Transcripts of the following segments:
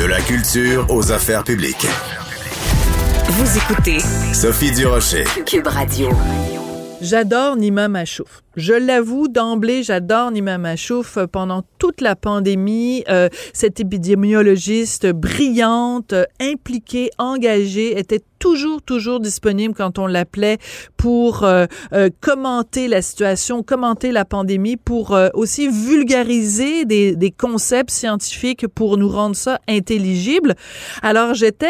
De la culture aux affaires publiques. Vous écoutez Sophie Durocher. Cube Radio. J'adore Nima Machouf. Je l'avoue d'emblée, j'adore Nima Machouf pendant toute la pandémie. Euh, cette épidémiologiste brillante, impliquée, engagée, était toujours, toujours disponible quand on l'appelait pour euh, euh, commenter la situation, commenter la pandémie, pour euh, aussi vulgariser des, des, concepts scientifiques pour nous rendre ça intelligible. Alors j'étais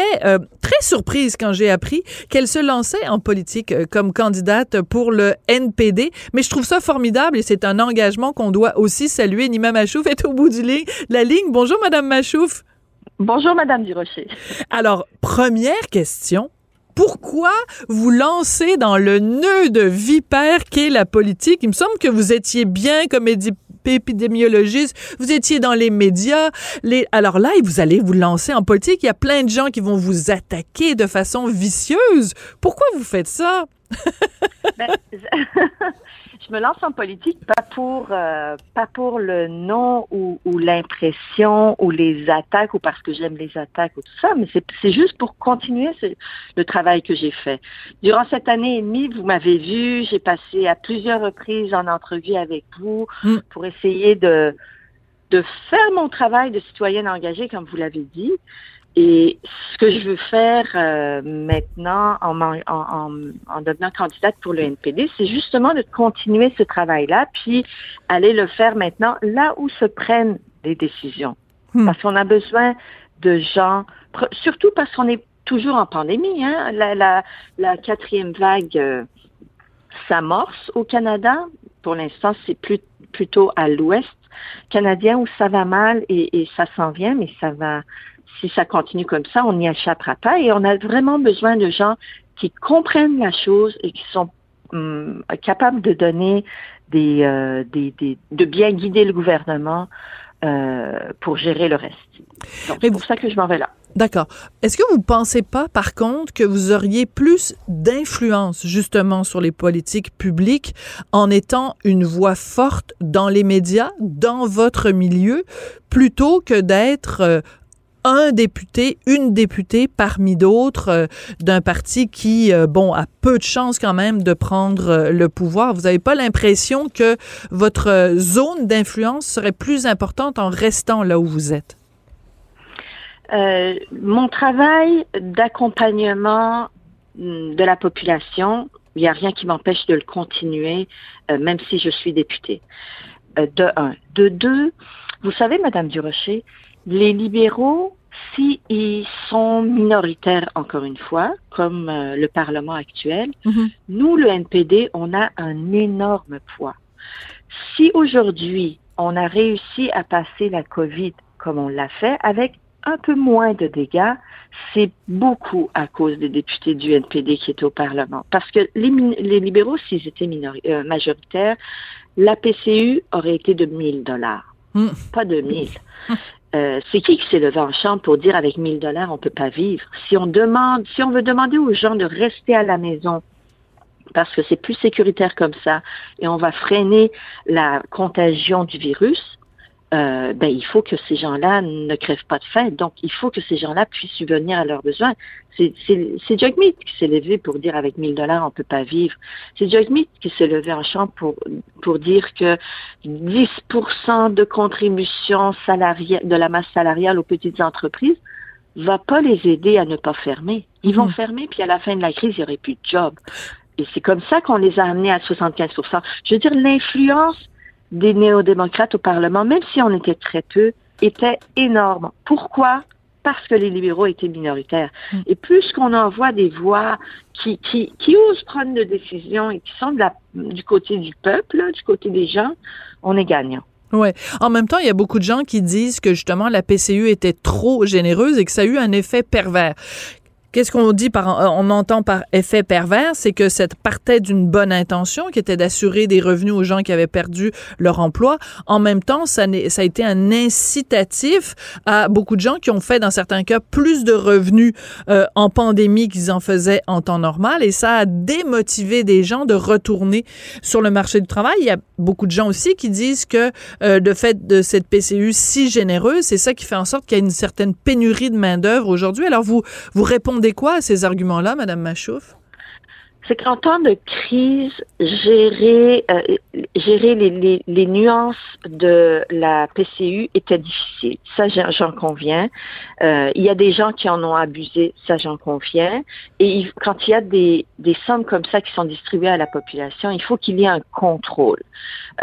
très surprise quand j'ai appris qu'elle se lançait en politique comme candidate pour le NPD, mais je trouve ça formidable et c'est un engagement qu'on doit aussi saluer. Nima Machouf est au bout du lit, la ligne. Bonjour Madame Machouf. Bonjour Madame Durocher. Alors, première question, pourquoi vous lancez dans le nœud de vipère qu'est la politique? Il me semble que vous étiez bien comme épidémiologiste, vous étiez dans les médias. Alors là, vous allez vous lancer en politique. Il y a plein de gens qui vont vous attaquer de façon vicieuse. Pourquoi vous faites ça? ben, me lance en politique pas pour euh, pas pour le nom ou, ou l'impression ou les attaques ou parce que j'aime les attaques ou tout ça, mais c'est juste pour continuer le travail que j'ai fait. Durant cette année et demie, vous m'avez vu, j'ai passé à plusieurs reprises en entrevue avec vous mm. pour essayer de de faire mon travail de citoyenne engagée, comme vous l'avez dit. Et ce que je veux faire euh, maintenant en, en, en, en, devenant candidate pour le NPD, c'est justement de continuer ce travail-là, puis aller le faire maintenant là où se prennent des décisions. Hmm. Parce qu'on a besoin de gens, surtout parce qu'on est toujours en pandémie. Hein? La, la, la quatrième vague euh, s'amorce au Canada. Pour l'instant, c'est plus, plutôt à l'ouest canadien où ça va mal et, et ça s'en vient, mais ça va si ça continue comme ça, on n'y échappera pas. Et on a vraiment besoin de gens qui comprennent la chose et qui sont hum, capables de donner des, euh, des, des, de bien guider le gouvernement euh, pour gérer le reste. C'est pour ça que je m'en vais là. D'accord. Est-ce que vous pensez pas, par contre, que vous auriez plus d'influence justement sur les politiques publiques en étant une voix forte dans les médias, dans votre milieu, plutôt que d'être euh, un député, une députée parmi d'autres euh, d'un parti qui, euh, bon, a peu de chances quand même de prendre euh, le pouvoir. Vous n'avez pas l'impression que votre zone d'influence serait plus importante en restant là où vous êtes? mon travail d'accompagnement mm, de la population, il n'y a rien qui m'empêche de le continuer, même si je suis députée. de un. De deux, vous savez, Madame Durocher, les libéraux, s'ils sont minoritaires, encore une fois, comme euh, le Parlement actuel, mhm. nous, le NPD, on a un énorme poids. Si aujourd'hui, on a réussi à passer la COVID comme on l'a fait, avec un peu moins de dégâts, c'est beaucoup à cause des députés du NPD qui étaient au Parlement. Parce que les, les libéraux, s'ils étaient euh, majoritaires, la PCU aurait été de 1000 dollars, mm. pas de 1000. Euh, c'est qui qui s'est levé en chambre pour dire avec 1000 dollars on peut pas vivre? Si on demande, si on veut demander aux gens de rester à la maison parce que c'est plus sécuritaire comme ça et on va freiner la contagion du virus, euh, ben, il faut que ces gens-là ne crèvent pas de faim. Donc, il faut que ces gens-là puissent subvenir à leurs besoins. C'est Jugmeat qui s'est levé pour dire avec 1000 dollars, on peut pas vivre. C'est Jugmeat qui s'est levé en champ pour, pour dire que 10% de contribution salariale, de la masse salariale aux petites entreprises va pas les aider à ne pas fermer. Ils vont mmh. fermer, puis à la fin de la crise, il n'y aurait plus de job. Et c'est comme ça qu'on les a amenés à 75 Je veux dire, l'influence des néo-démocrates au Parlement, même si on était très peu, était énorme. Pourquoi? Parce que les libéraux étaient minoritaires. Mm. Et plus qu'on envoie des voix qui, qui, qui osent prendre des décisions et qui sont de la, du côté du peuple, du côté des gens, on est gagnant. Ouais. En même temps, il y a beaucoup de gens qui disent que justement la PCU était trop généreuse et que ça a eu un effet pervers. Qu'est-ce qu'on dit par, euh, on entend par effet pervers, c'est que ça partait d'une bonne intention, qui était d'assurer des revenus aux gens qui avaient perdu leur emploi. En même temps, ça, ça a été un incitatif à beaucoup de gens qui ont fait, dans certains cas, plus de revenus euh, en pandémie qu'ils en faisaient en temps normal, et ça a démotivé des gens de retourner sur le marché du travail. Il y a beaucoup de gens aussi qui disent que euh, le fait de cette PCU si généreuse, c'est ça qui fait en sorte qu'il y a une certaine pénurie de main-d'œuvre aujourd'hui. Alors, vous, vous répondez quoi à ces arguments-là, Madame Machouf? c'est qu'en temps de crise, gérer, euh, gérer les, les, nuances de la PCU était difficile. Ça, j'en conviens. Euh, il y a des gens qui en ont abusé, ça, j'en conviens. Et quand il y a des, des sommes comme ça qui sont distribuées à la population, il faut qu'il y ait un contrôle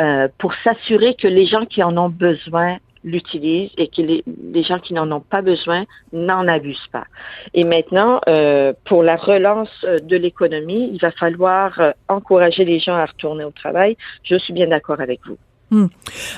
euh, pour s'assurer que les gens qui en ont besoin l'utilisent et que les, gens qui n'en ont pas besoin n'en abusent pas. Et maintenant, euh, pour la relance euh, de l'économie, il va falloir euh, encourager les gens à retourner au travail. Je suis bien d'accord avec vous. Hmm.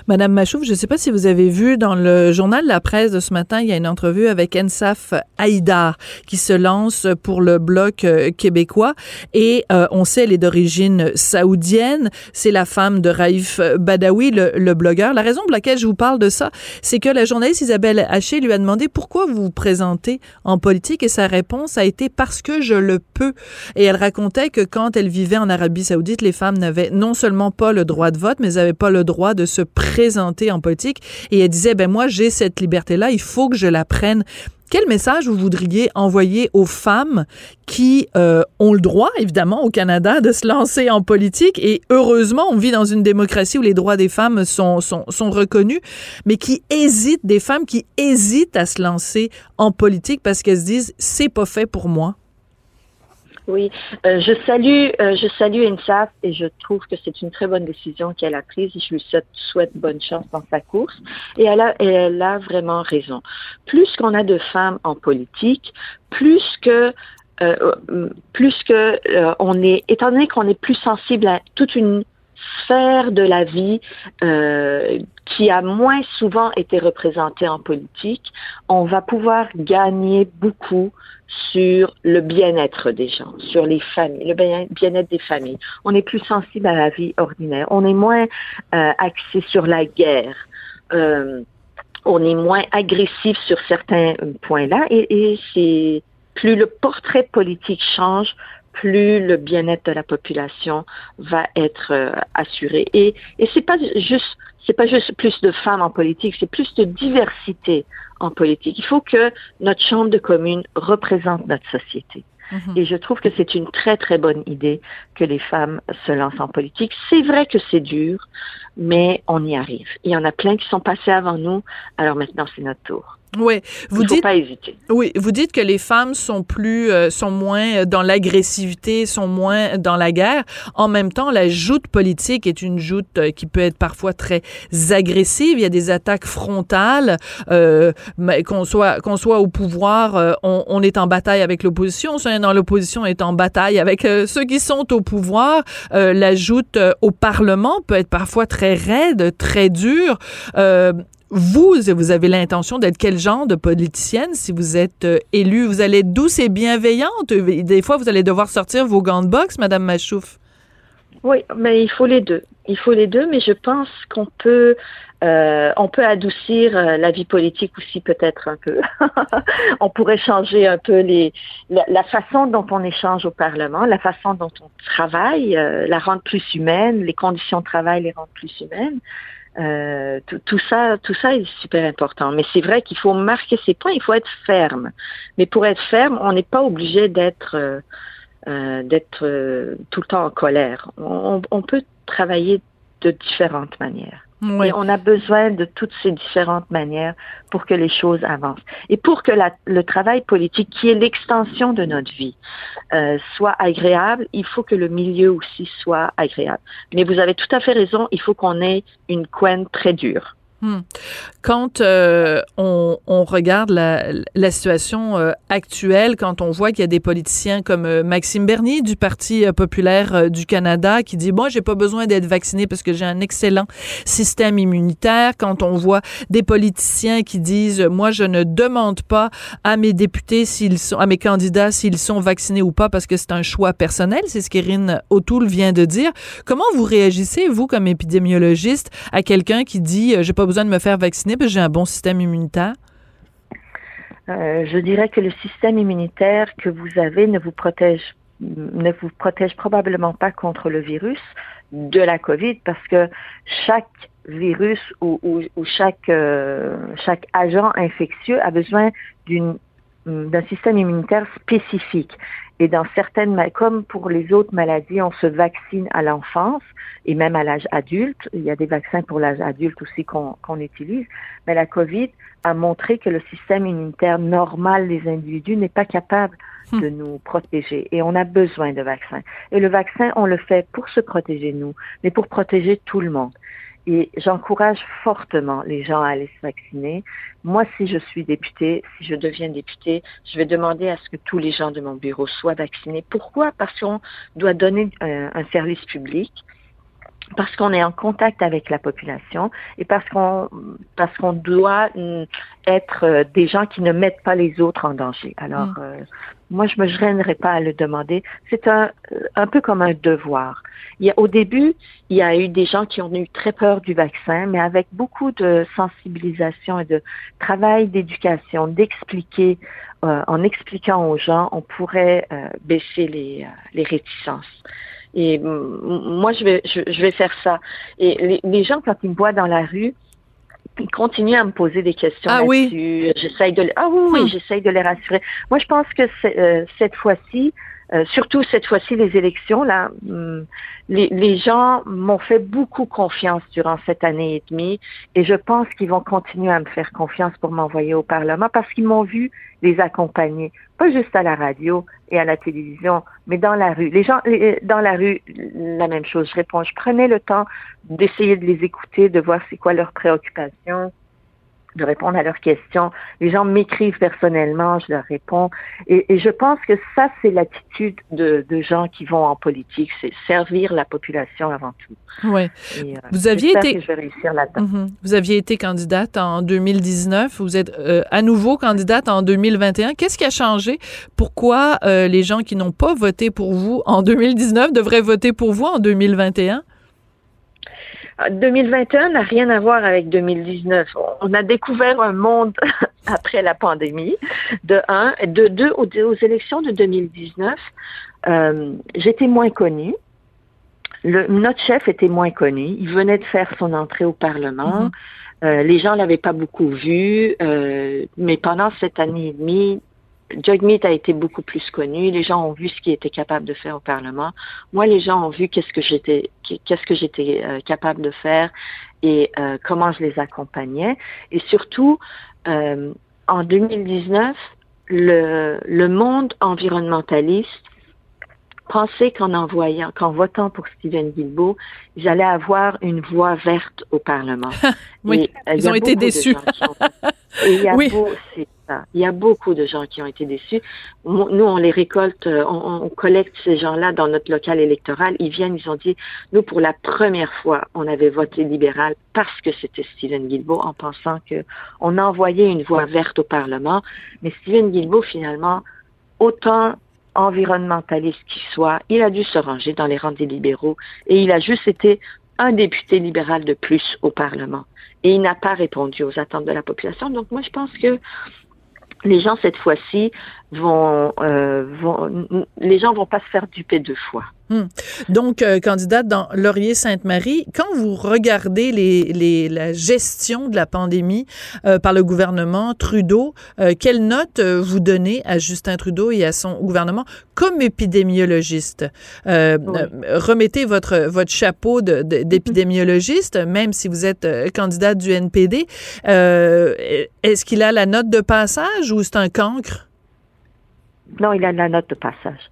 Madame Machouf, je ne sais pas si vous avez vu dans le journal La Presse de ce matin, il y a une entrevue avec Ensaf Haïdar qui se lance pour le bloc euh, québécois et euh, on sait elle est d'origine saoudienne. C'est la femme de Raif Badawi, le, blogueur. La raison pour laquelle je vous parle de ça, c'est que la journaliste Isabelle Haché lui a demandé pourquoi vous vous présentez en politique et sa réponse a été parce que je le peux. Et elle racontait que quand elle vivait en Arabie Saoudite, les femmes n'avaient non seulement pas le droit de vote, mais n'avaient pas le droit de se présenter en politique. Et elle disait, ben moi, j'ai cette liberté-là, il faut que je la prenne. Quel message vous voudriez envoyer aux femmes qui euh, ont le droit, évidemment, au Canada, de se lancer en politique? Et heureusement, on vit dans une démocratie où les droits des femmes sont, sont, sont reconnus, mais qui hésitent, des femmes qui hésitent à se lancer en politique parce qu'elles se disent, c'est pas fait pour moi. Oui, euh, je salue, euh, je salue INSAF et je trouve que c'est une très bonne décision qu'elle a prise et je lui souhaite, bonne chance dans sa course. Et elle a, elle a vraiment raison. Plus qu'on a de femmes en politique, plus que euh, plus que on est, étant donné qu'on est plus sensible à toute une sphère de la vie euh, qui a moins souvent été représentée en politique, on va pouvoir gagner beaucoup sur le bien-être des gens, sur les familles, le bien-être des familles. On est plus sensible à la vie ordinaire. On est moins euh, axé sur la guerre. Euh, on est moins agressif sur certains points-là et, et c'est plus le portrait politique change, plus le bien-être de la population va être euh, assuré. Et, et c'est pas juste, c'est pas juste plus de femmes en politique, c'est plus de diversité en politique. Il faut que notre chambre de communes représente notre société. Mhm. Et je trouve que c'est une très, très bonne idée que les femmes se lancent en politique. C'est vrai que c'est dur, mais on y arrive. Il y en a plein qui sont passés avant nous, alors maintenant c'est notre tour. Oui, vous Il faut pas hésiter. Oui, vous dites que les femmes sont plus, euh, sont moins dans l'agressivité, sont moins dans la guerre. En même temps, la joute politique est une joute euh, qui peut être parfois très agressive. Il y a des attaques frontales. Euh, qu'on soit qu'on soit au pouvoir, euh, on, on, est en bataille avec l'opposition. Si on est dans l'opposition, on est en bataille avec ceux qui sont au pouvoir. la joute au Parlement peut être parfois très raide, très dure vous, vous avez l'intention d'être quel genre de politicienne si vous êtes euh, élue? Vous allez être douce et bienveillante? Des fois, vous allez devoir sortir vos gants de boxe, Madame Machouf. Oui, mais il faut les deux. Il faut les deux, mais je pense qu'on peut, euh, on peut adoucir euh, la vie politique aussi peut-être un peu. on pourrait changer un peu les, la, façon dont on échange au Parlement, la façon dont on travaille, la rendre plus humaine, les conditions de travail les rendre plus humaines. Euh, tout, ça, tout ça est super important. Mais c'est vrai qu'il faut marquer ses points, il faut être ferme. Mais pour être ferme, on n'est pas obligé d'être euh, euh, d'être tout le temps en colère. on peut travailler de différentes manières. On a besoin de toutes ces différentes manières pour que les choses avancent. Et pour que le travail politique, qui est l'extension de notre vie, euh, soit agréable, il faut que le milieu aussi soit agréable. Mais vous avez tout à fait raison, il faut qu'on ait une couenne très dure. Hmm. Quand euh, on, on, regarde la, la situation euh, actuelle, quand on voit qu'il y a des politiciens comme euh, Maxime Bernier du Parti populaire du Canada qui dit, moi, j'ai pas besoin d'être vacciné parce que j'ai un excellent système immunitaire, quand on voit des politiciens qui disent, moi, je ne demande pas à mes députés s'ils sont, à mes candidats s'ils sont vaccinés ou pas parce que c'est un choix personnel, c'est ce qu'Erin O'Toole vient de dire. Comment vous réagissez, vous, comme épidémiologiste, à quelqu'un qui dit, j'ai pas besoin de me faire vacciner parce j'ai un bon système immunitaire? Euh, je dirais que le système immunitaire que vous avez ne vous protège ne vous protège probablement pas contre le virus de la COVID parce que chaque virus ou, chaque euh, chaque agent infectieux a besoin d'une d'un système immunitaire spécifique. Et dans certaines, comme pour les autres maladies, on se vaccine à l'enfance et même à l'âge adulte. Il y a des vaccins pour l'âge adulte aussi qu'on utilise. Mais la COVID a montré que le système immunitaire normal des individus n'est pas capable hmm. de nous protéger et on a besoin de vaccins. Et le vaccin, on le fait pour se protéger nous, mais pour protéger tout le monde. Et j'encourage fortement les gens à aller se vacciner. Moi, si je suis députée, si je deviens députée, je vais demander à ce que tous les gens de mon bureau soient vaccinés. Pourquoi? Parce qu'on doit donner un, un service public parce qu'on est en contact avec la population et parce qu'on parce qu'on doit mm, être euh, des gens qui ne mettent pas les autres en danger. Alors mm. euh, moi je me gênerai pas à le demander. C'est un un peu comme un devoir. Il y a, au début, il y a eu des gens qui ont eu très peur du vaccin, mais avec beaucoup de sensibilisation et de travail d'éducation, d'expliquer, euh, en expliquant aux gens, on pourrait euh, baisser les, euh, les réticences. Et moi, je vais, je, vais faire ça. Et les, les, gens, quand ils me voient dans la rue, ils continuent à me poser des questions ah, Oui. J'essaye de, ah oui, oui, hum. j'essaye de les rassurer. Moi, je pense que cette fois-ci, euh, surtout cette fois-ci, les élections, là, hum, les, gens m'ont fait beaucoup confiance durant cette année et demie et je pense qu'ils vont continuer à me faire confiance pour m'envoyer au Parlement parce qu'ils m'ont vu les accompagner, pas juste à la radio et à la télévision, mais dans la rue. Les gens, dans la rue, la même chose. Je réponds, je prenais le temps d'essayer de les écouter, de voir c'est quoi leurs préoccupations de répondre à leurs questions. Les gens m'écrivent personnellement, je leur réponds. Et, et je pense que ça, c'est l'attitude de, de, gens qui vont en politique, c'est servir la population avant tout. Ouais. Euh, vous aviez été. Que je vais réussir là-dedans. Mm-hmm. Vous aviez été candidate en 2019. Vous êtes euh, à nouveau candidate en 2021. Qu'est-ce qui a changé? Pourquoi euh, les gens qui n'ont pas voté pour vous en 2019 devraient voter pour vous en 2021 2021 n'a rien à voir avec 2019. On a découvert un monde après la pandémie, de un. De deux, aux, élections de 2019, euh, j'étais moins connue. Le, notre chef était moins connu. Il venait de faire son entrée au Parlement. Mm-hmm. Euh, les gens l'avaient pas beaucoup vu, euh, mais pendant cette année et demie, Jagmeet a été beaucoup plus connu. Les gens ont vu ce qu'il était capable de faire au Parlement. Moi, les gens ont vu qu'est-ce que j'étais, qu'est-ce que j'étais euh, capable de faire et euh, comment je les accompagnais. Et surtout, euh, en 2019, le, le monde environnementaliste pensait qu'en envoyant, qu'en votant pour Stephen Guilbeault, j'allais avoir une voix verte au Parlement. oui, ils ont été déçus. et il y a oui. Il y a beaucoup de gens qui ont été déçus. Nous, on les récolte, euh, on, collecte ces gens-là dans notre local électoral. Ils viennent, ils ont dit, nous, pour la première fois, on avait voté libéral parce que c'était Stephen Guilbeault en pensant que on envoyait une voix verte au Parlement. Mais Stephen Guilbeault, finalement, autant environnementaliste qu'il soit, il a dû se ranger dans les rangs des libéraux et il a juste été un député libéral de plus au Parlement. Et il n'a pas répondu aux attentes de la population. Donc moi, je pense que les gens cette fois-ci vont, euh, vont, les gens vont pas se faire duper deux fois. Hmm. Donc, euh, candidate dans Laurier-Sainte-Marie, quand vous regardez les, les, la gestion de la pandémie euh, par le gouvernement Trudeau, euh, quelle note euh, vous donnez à Justin Trudeau et à son gouvernement comme épidémiologiste? Oui. remettez votre, votre chapeau d'épidémiologiste, même si vous êtes candidate du NPD. Est-ce qu'il a la note de passage ou c'est un cancre? Non, il a la note de passage.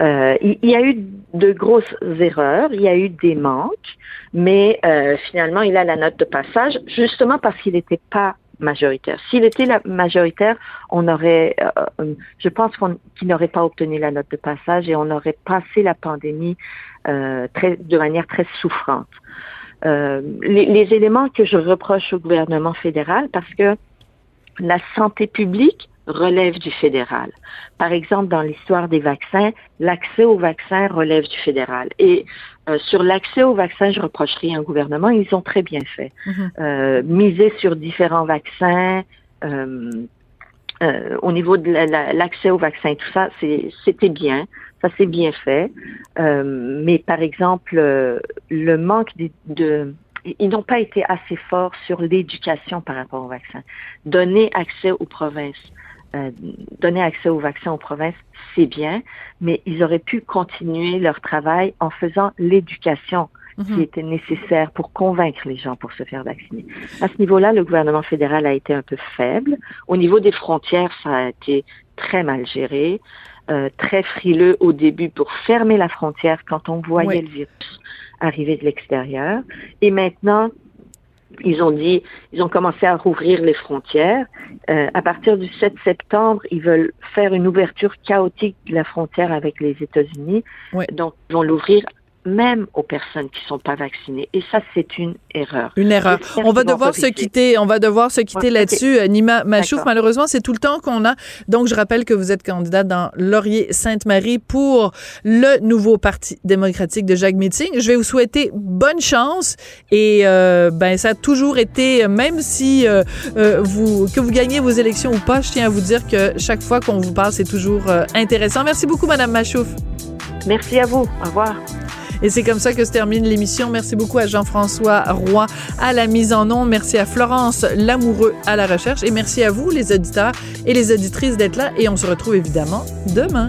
Euh, il, y a eu de grosses erreurs, il y a eu des manques, mais euh, finalement, il a la note de passage, justement parce qu'il n'était pas majoritaire. S'il était la majoritaire, on aurait, euh, je pense qu'il n'aurait pas obtenu la note de passage et on aurait passé la pandémie très, de manière très souffrante. Les, les, éléments que je reproche au gouvernement fédéral, parce que la santé publique relève du fédéral. Par exemple, dans l'histoire des vaccins, l'accès aux vaccins relève du fédéral. Et euh, sur l'accès aux vaccins, je reprocherai un gouvernement, ils ont très bien fait. Mhm. euh, miser sur différents vaccins, euh, euh, au niveau de l'accès aux vaccins, tout ça, c'était bien, ça s'est bien fait. mais par exemple, le manque de, de ils n'ont pas été assez forts sur l'éducation par rapport aux vaccins. Donner accès aux provinces, euh, donner accès aux vaccins aux provinces, c'est bien, mais ils auraient pu continuer leur travail en faisant l'éducation qui mhm. était nécessaire pour convaincre les gens pour se faire vacciner. À ce niveau-là, le gouvernement fédéral a été un peu faible. Au niveau des frontières, ça a été très mal géré, euh, très frileux au début pour fermer la frontière quand on voyait le virus arriver de l'extérieur. Et maintenant, ils ont dit, ils ont commencé à rouvrir les frontières. Euh, à partir du 7 septembre, ils veulent faire une ouverture chaotique de la frontière avec les États-Unis. Donc, ils vont l'ouvrir même aux personnes qui sont pas vaccinées. Et ça, c'est une erreur. Une erreur. On va devoir se quitter. On va devoir se quitter là-dessus. Nima Machouf, malheureusement, c'est tout le temps qu'on a. Donc, je rappelle que vous êtes candidate dans Laurier-Sainte-Marie pour le nouveau Parti démocratique de Jacques Meeting. Je vais vous souhaiter bonne chance. Et euh, ben, ça a toujours été, même si euh, euh, vous que vous gagnez vos élections ou pas, je tiens à vous dire que chaque fois qu'on vous parle, c'est toujours intéressant. Merci beaucoup, Madame Machouf. Merci à vous. Au revoir. Et c'est comme ça que se termine l'émission. Merci beaucoup à Jean-François Roy à la mise en nom. Merci à Florence Lamoureux à la recherche. Et merci à vous, les auditeurs et les auditrices, d'être là. Et on se retrouve évidemment demain.